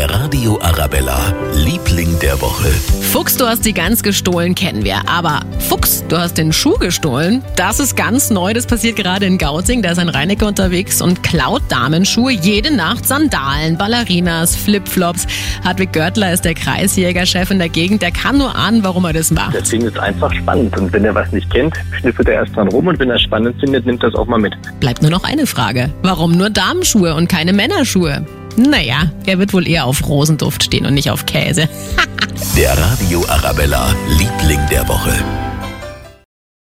Der Radio Arabella, Liebling der Woche. Fuchs, du hast die Gans gestohlen, kennen wir. Aber Fuchs, du hast den Schuh gestohlen. Das ist ganz neu. Das passiert gerade in Gauting. Da ist ein Reiniger unterwegs und klaut Damenschuhe. Jede Nacht Sandalen, Ballerinas, Flipflops. Hartwig Görtler ist der Kreisjägerchef in der Gegend. Der kann nur ahnen, warum er das macht. Der Ding ist einfach spannend. Und wenn er was nicht kennt, schnüffelt er erst dran rum. Und wenn er spannend findet, nimmt er es auch mal mit. Bleibt nur noch eine Frage. Warum nur Damenschuhe und keine Männerschuhe? Naja, er wird wohl eher auf Rosenduft stehen und nicht auf Käse. Der Radio Arabella, Liebling der Woche.